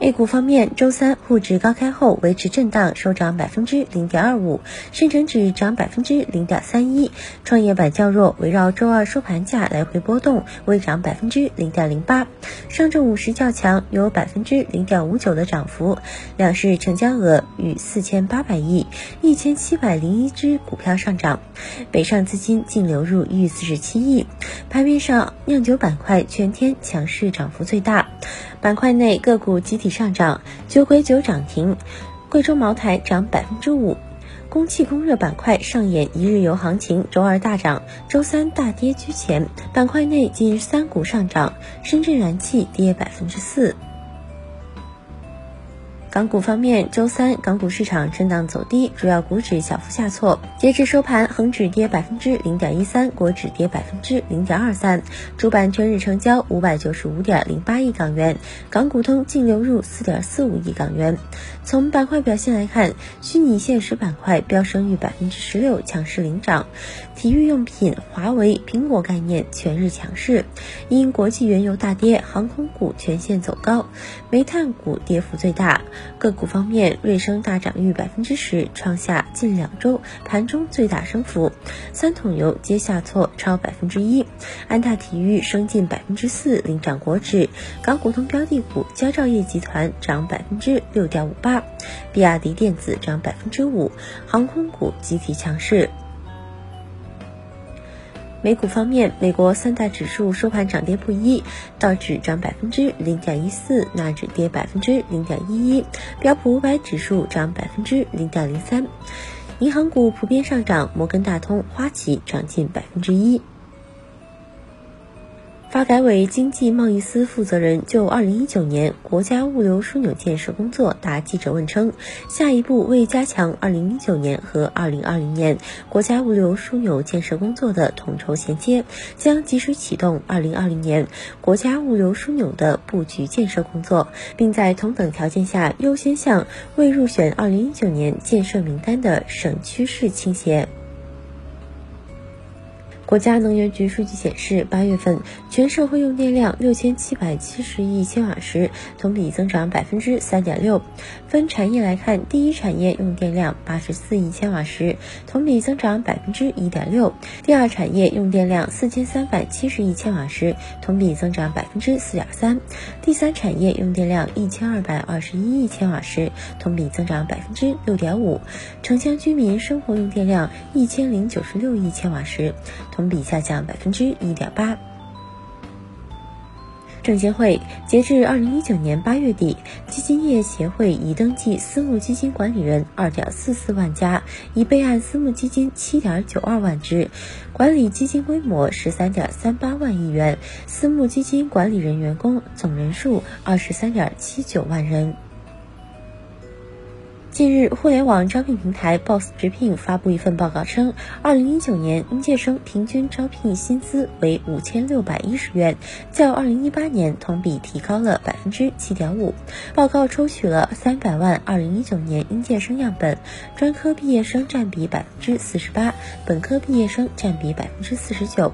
A 股方面，周三沪指高开后维持震荡，收涨百分之零点二五，深成指涨百分之零点三一，创业板较弱，围绕周二收盘价来回波动，微涨百分之零点零八。上证五十较强，有百分之零点五九的涨幅，两市成交额逾四千八百亿，一千七百零一只股票上涨，北上资金净流入逾四十七亿。盘面上，酿酒板块全天强势涨幅最大。板块内个股集体上涨，酒鬼酒涨停，贵州茅台涨百分之五，供气供热板块上演一日游行情，周二大涨，周三大跌居前。板块内近三股上涨，深圳燃气跌百分之四。港股方面，周三港股市场震荡走低，主要股指小幅下挫。截至收盘，恒指跌百分之零点一三，国指跌百分之零点二三。主板全日成交五百九十五点零八亿港元，港股通净流入四点四五亿港元。从板块表现来看，虚拟现实板块飙升逾百分之十六，强势领涨。体育用品、华为、苹果概念全日强势。因国际原油大跌，航空股全线走高，煤炭股跌幅最大。个股方面，瑞声大涨逾百分之十，创下近两周盘中最大升幅。三桶油皆下挫超百分之一。安踏体育升近百分之四，领涨国指。港股通标的股，佳兆业集团涨百分之六点五八，比亚迪电子涨百分之五。航空股集体强势。美股方面，美国三大指数收盘涨跌不一，道指涨百分之零点一四，纳指跌百分之零点一一，标普五百指数涨百分之零点零三。银行股普遍上涨，摩根大通、花旗涨近百分之一。发改委经济贸易司负责人就二零一九年国家物流枢纽建设工作答记者问称，下一步为加强二零一九年和二零二零年国家物流枢纽建设工作的统筹衔接，将及时启动二零二零年国家物流枢纽的布局建设工作，并在同等条件下优先向未入选二零一九年建设名单的省区市倾斜。国家能源局数据显示，八月份全社会用电量六千七百七十亿千瓦时，同比增长百分之三点六。分产业来看，第一产业用电量八十四亿千瓦时，同比增长百分之一点六；第二产业用电量四千三百七十亿千瓦时，同比增长百分之四点三；第三产业用电量一千二百二十一亿千瓦时，同比增长百分之六点五。城乡居民生活用电量一千零九十六亿千瓦时。同比下降百分之一点八。证监会截至二零一九年八月底，基金业协会已登记私募基金管理人二点四四万家，已备案私募基金七点九二万只，管理基金规模十三点三八万亿元，私募基金管理人员工总人数二十三点七九万人。近日，互联网招聘平台 Boss 直聘发布一份报告称，二零一九年应届生平均招聘薪资为五千六百一十元，较二零一八年同比提高了百分之七点五。报告抽取了三百万二零一九年应届生样本，专科毕业生占比百分之四十八，本科毕业生占比百分之四十九，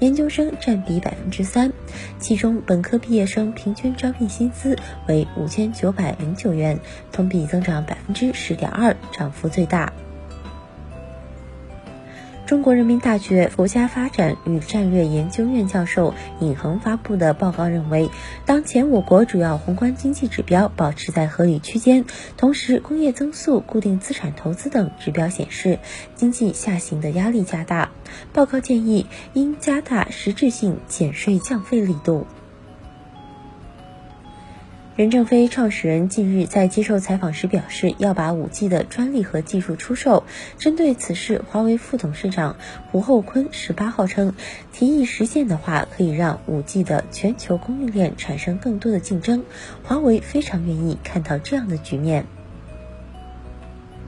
研究生占比百分之三。其中，本科毕业生平均招聘薪资为五千九百零九元，同比增长百分之。十点二，涨幅最大。中国人民大学国家发展与战略研究院教授尹恒发布的报告认为，当前我国主要宏观经济指标保持在合理区间，同时工业增速、固定资产投资等指标显示经济下行的压力加大。报告建议应加大实质性减税降费力度。任正非创始人近日在接受采访时表示，要把五 G 的专利和技术出售。针对此事，华为副董事长胡厚昆十八号称，提议实现的话，可以让五 G 的全球供应链产生更多的竞争。华为非常愿意看到这样的局面。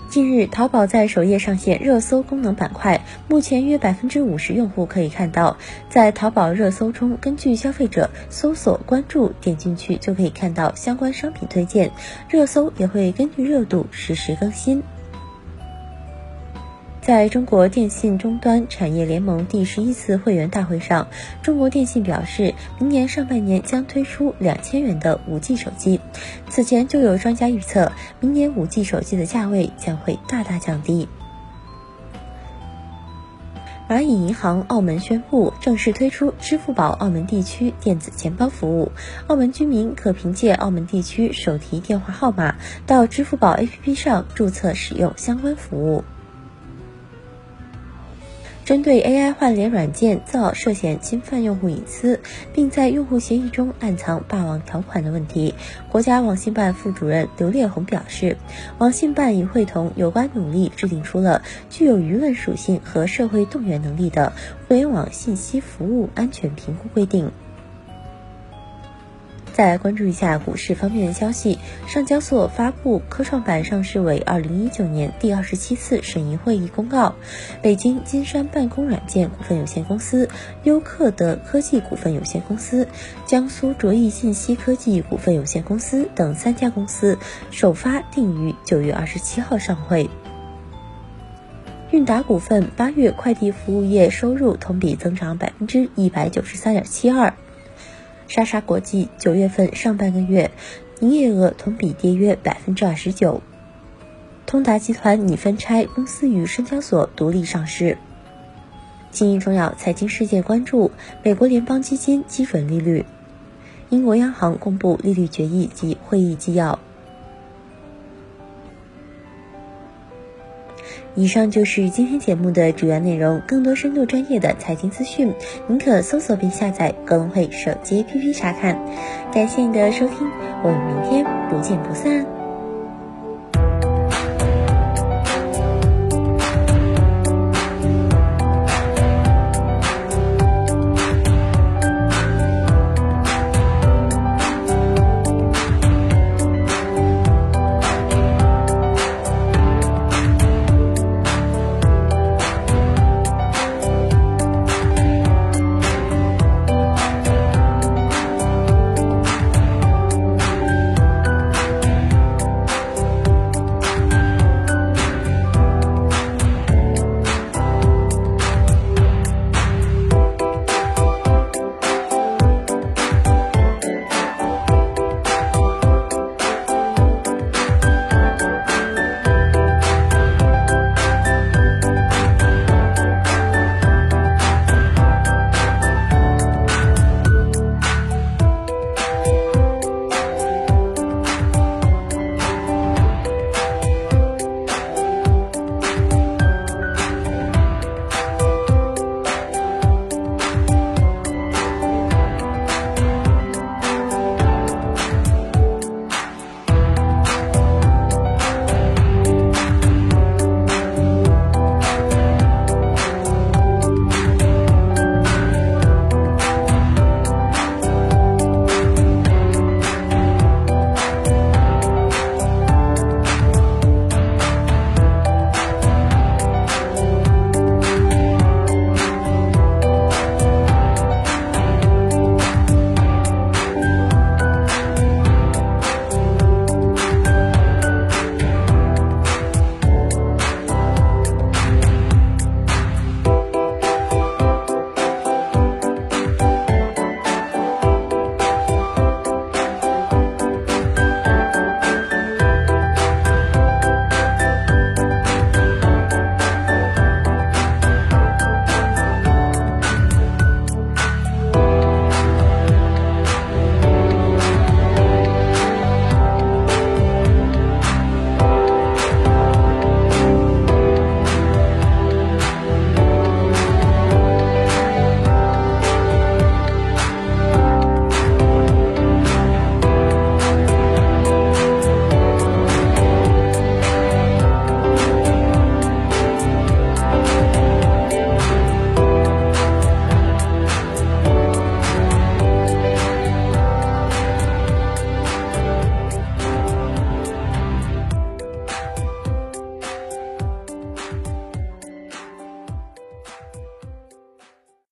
近日，淘宝在首页上线热搜功能板块，目前约百分之五十用户可以看到，在淘宝热搜中，根据消费者搜索、关注，点进去就可以看到相关商品推荐，热搜也会根据热度实时更新。在中国电信终端产业联盟第十一次会员大会上，中国电信表示，明年上半年将推出两千元的五 G 手机。此前就有专家预测，明年五 G 手机的价位将会大大降低。蚂蚁银行澳门宣布正式推出支付宝澳门地区电子钱包服务，澳门居民可凭借澳门地区手提电话号码到支付宝 APP 上注册使用相关服务。针对 AI 换脸软件造涉嫌侵犯用户隐私，并在用户协议中暗藏霸王条款的问题，国家网信办副主任刘烈宏表示，网信办已会同有关努力制定出了具有舆论属性和社会动员能力的互联网信息服务安全评估规定。再来关注一下股市方面的消息。上交所发布科创板上市委二零一九年第二十七次审议会议公告，北京金山办公软件股份有限公司、优客德科技股份有限公司、江苏卓翼信息科技股份有限公司等三家公司首发定于九月二十七号上会。韵达股份八月快递服务业收入同比增长百分之一百九十三点七二。莎莎国际九月份上半个月营业额同比跌约百分之二十九。通达集团拟分拆公司与深交所独立上市。今日重要财经事件关注：美国联邦基金基准利率，英国央行公布利率决议及会议纪要。以上就是今天节目的主要内容。更多深度专业的财经资讯，您可搜索并下载格隆汇手机 APP 查看。感谢你的收听，我们明天不见不散。